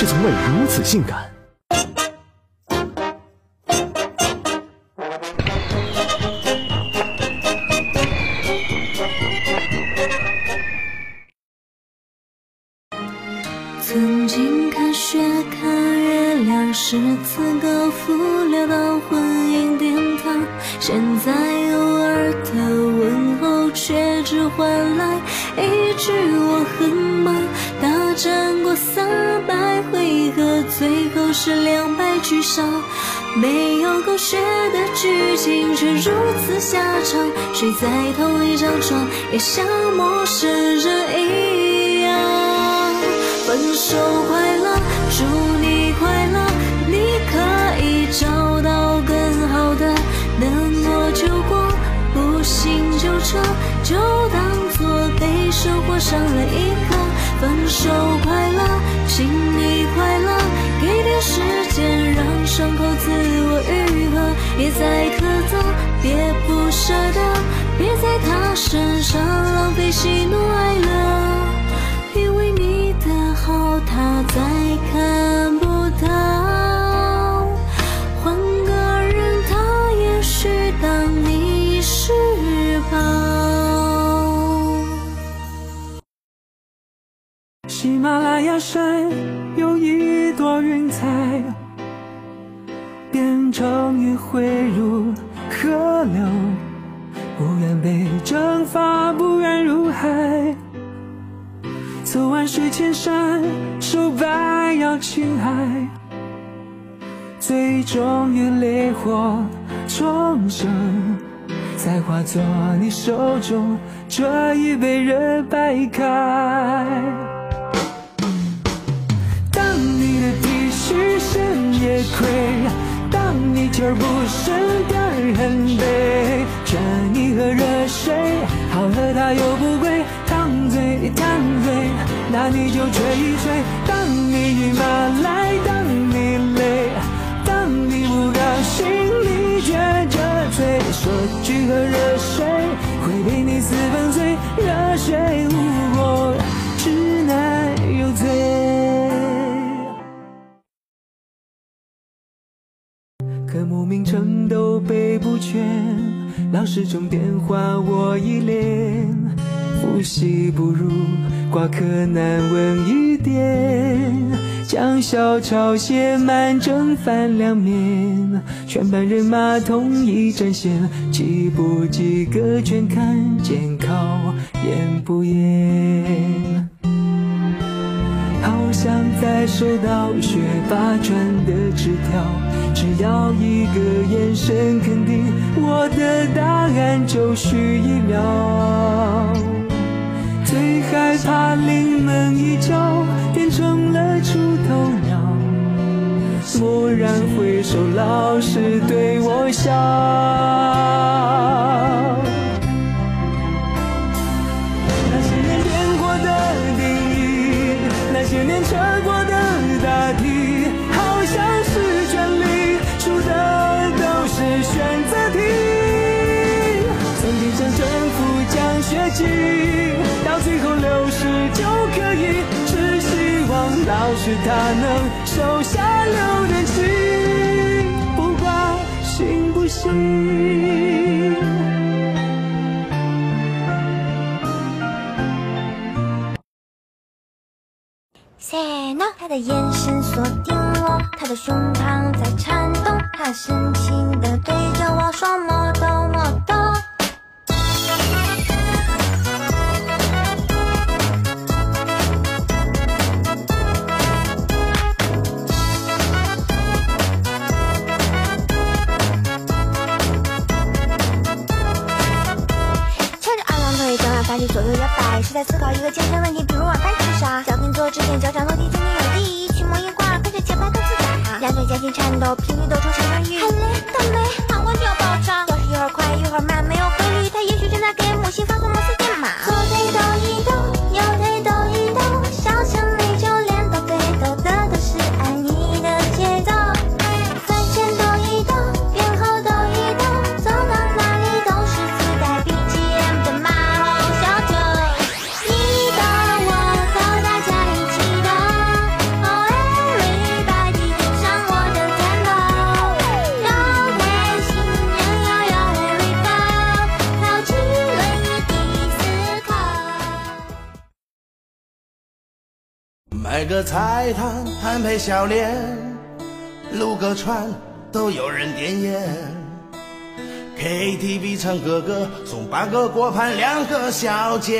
是从未如此性感。曾经看雪看月亮，诗词歌赋聊到婚姻殿堂。现在偶尔的问候，却只换来一句我很忙。大战过三百回合，最后是两败俱伤。没有狗血的剧情，却如此下场。睡在同一张床，也像陌生人一样。分手快乐，祝你快乐，你可以找到更好的，能过就过，不行就撤，就当作被生活伤了一课。分手快乐，请你快乐，给点时间让伤口自我愈合，别再苛责，别不舍得，别在他身上浪费喜怒哀乐。因为你的好，他在看喜马拉雅山有一朵云彩，变成雨汇入河流，不愿被蒸发，不愿入海。走完水千山，手百摇青海，最终于烈火重生，再化作你手中这一杯热白开。恤深夜亏，当你劲儿不深点儿很悲，这一盒热水，好喝它又不贵。烫嘴烫嘴，那你就吹一吹。当你欲马来，当你累，当你不高兴，你觉着嘴。说句喝热水，会陪你四分醉。热水无过，背不全，老师钟电话我已连。复习不如挂科难问一点，将小抄写满正反两面，全班人马统一战线，及不及格全看监考严不严。好想再收到学霸传的纸条，只要一个眼神肯定，我的答案就需一秒。最害怕临门一脚变成了出头鸟，蓦然回首，老师对我笑。是他能手下留点情，不管信不信。Say no，他的眼神锁定我，他的胸膛在颤动，他深情的对着我说莫懂莫懂。一个健身问题，比如晚饭吃啥？脚跟坐直点，脚掌落地，曾经有第一。驱魔一挂，跟着节拍动自在。两腿夹紧颤抖，频率都个菜摊摊配笑脸，撸个串都有人点烟。KTV 唱歌歌，送八个果盘两个小姐。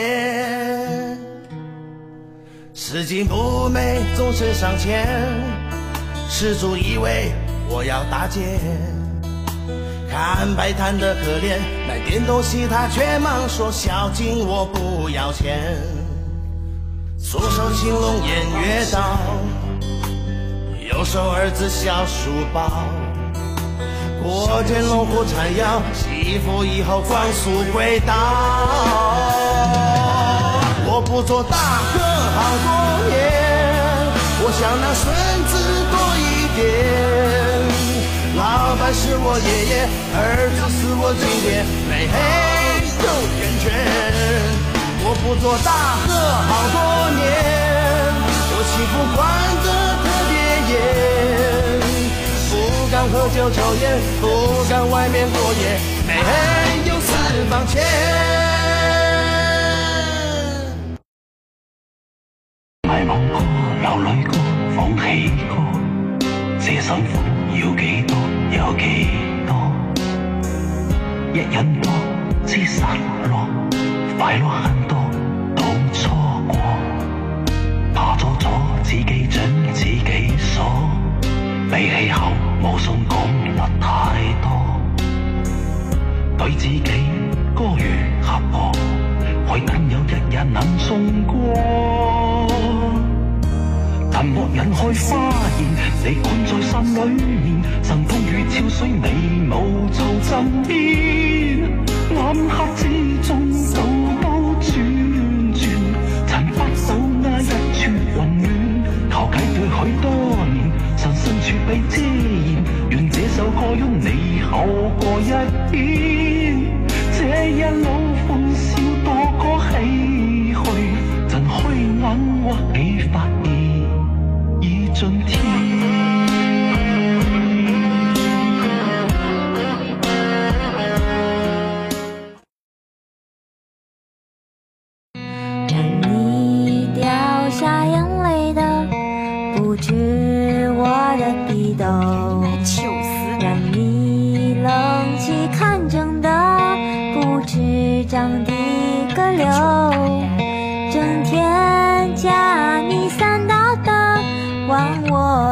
拾金不昧总是上前，施主以为我要打劫。看摆摊的可怜，买点东西他却忙说小金我不要钱。左手青龙偃月刀，右手儿子小书包。过肩龙虎缠腰，媳妇以后光速轨道。我不做大哥好多年，我想那孙子多一点。老板是我爷爷，儿子是我亲爹，没黑有圆圈。我不做大哥好多年，我媳妇管得特别严，不敢喝酒抽烟，不敢外面过夜，没有私房钱。迷惘过，流泪过，放弃过，这辛苦要几多有几多？一饮落，七散落，快乐很多，有几多？一忍多，知失落，快乐很多。自己准自己锁，比起后无信讲得太多，对自己歌如合过，为等有一日能送过。但莫人去花言，你困在心里面，晨风与潮水你无做枕边，暗黑之中 Hoy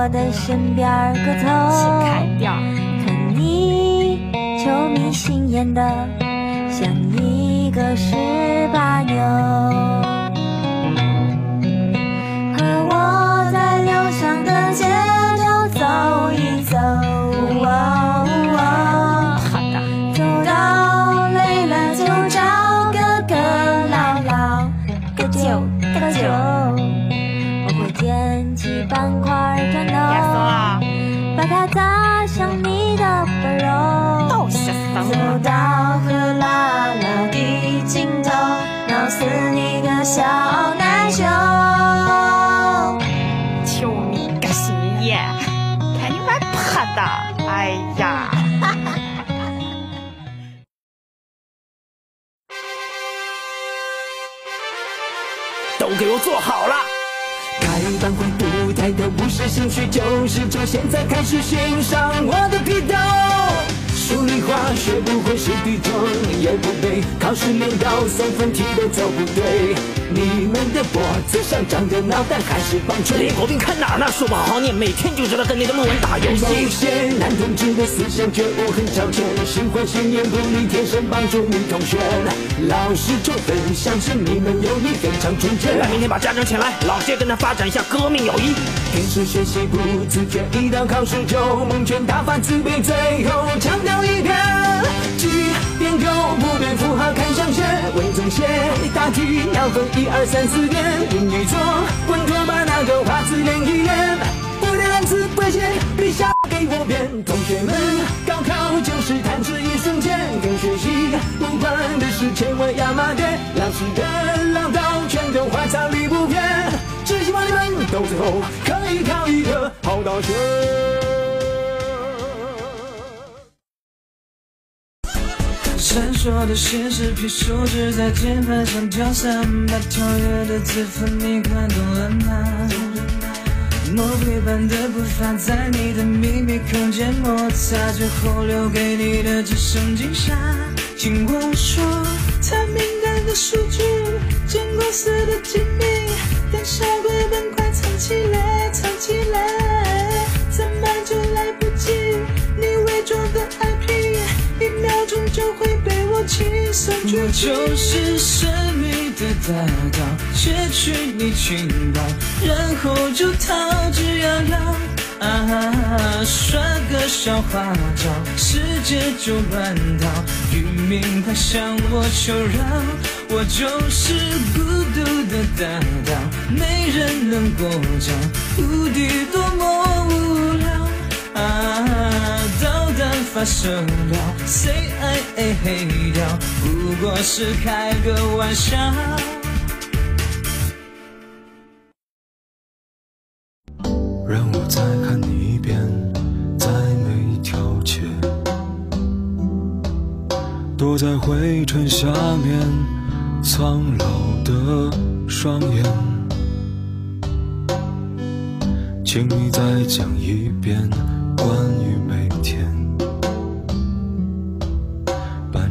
我的身边个凑。看你愁眉心眼的，像一个十八牛。心眼，看你蛮破的，哎呀！都给我坐好了。开班会舞台的不是兴趣，就是从现在开始欣赏我的频道。数理化学不会是地中也不背，考试连到送分题都做不对。你们的脖子上长的脑袋还是棒槌。李国斌看哪儿呢？说不好好念，每天就知道跟你的论文打游戏。某些男同志的思想觉悟很超前，心怀信念不离天生帮助女同学。老师就很相信你们友谊非常纯洁。那明天把家长请来，老师也跟他发展一下革命友谊。平时学习不自觉，一到考试就蒙圈打发自卑，最后强调。一遍，几遍勾不对符号看象限，伪中写答题要分一二三四点，英语做稳妥把那个花字练一练，我的单词不写，笔下给我编。同学们，高考就是弹指一瞬间，跟学习无关的事千万要码点，老师的唠叨全都花草里不偏，只希望你们到最后可以考一个好大学。说的显示屏手指在键盘上跳伞，把跳跃的字符你看懂了吗？魔鬼般的步伐在你的秘密空间摩擦，最后留给你的只剩惊吓。听我说，太敏感的数据，见光死的机密，胆小鬼本快藏起来，藏起来，会被我就是神秘的大盗，窃取你情报，然后就逃之夭夭。啊，耍个小花招，世界就乱套。渔民快向我求饶，我就是孤独的大盗，没人能过招，无敌多么无聊。啊，发射了，CIA 黑掉，不过是开个玩笑。让我再看你一遍，再美挑拣，躲在灰尘下面，苍老的双眼，请你再讲一遍关于每天，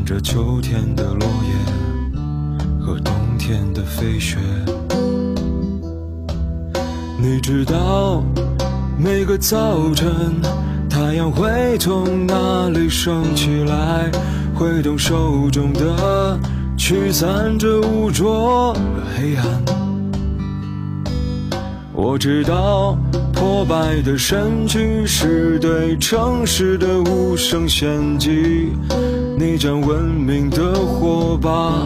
着秋天的落叶和冬天的飞雪。你知道，每个早晨，太阳会从哪里升起来，挥动手中的，驱散着污浊和黑暗。我知道，破败的身躯是对城市的无声献祭，你将文明的火把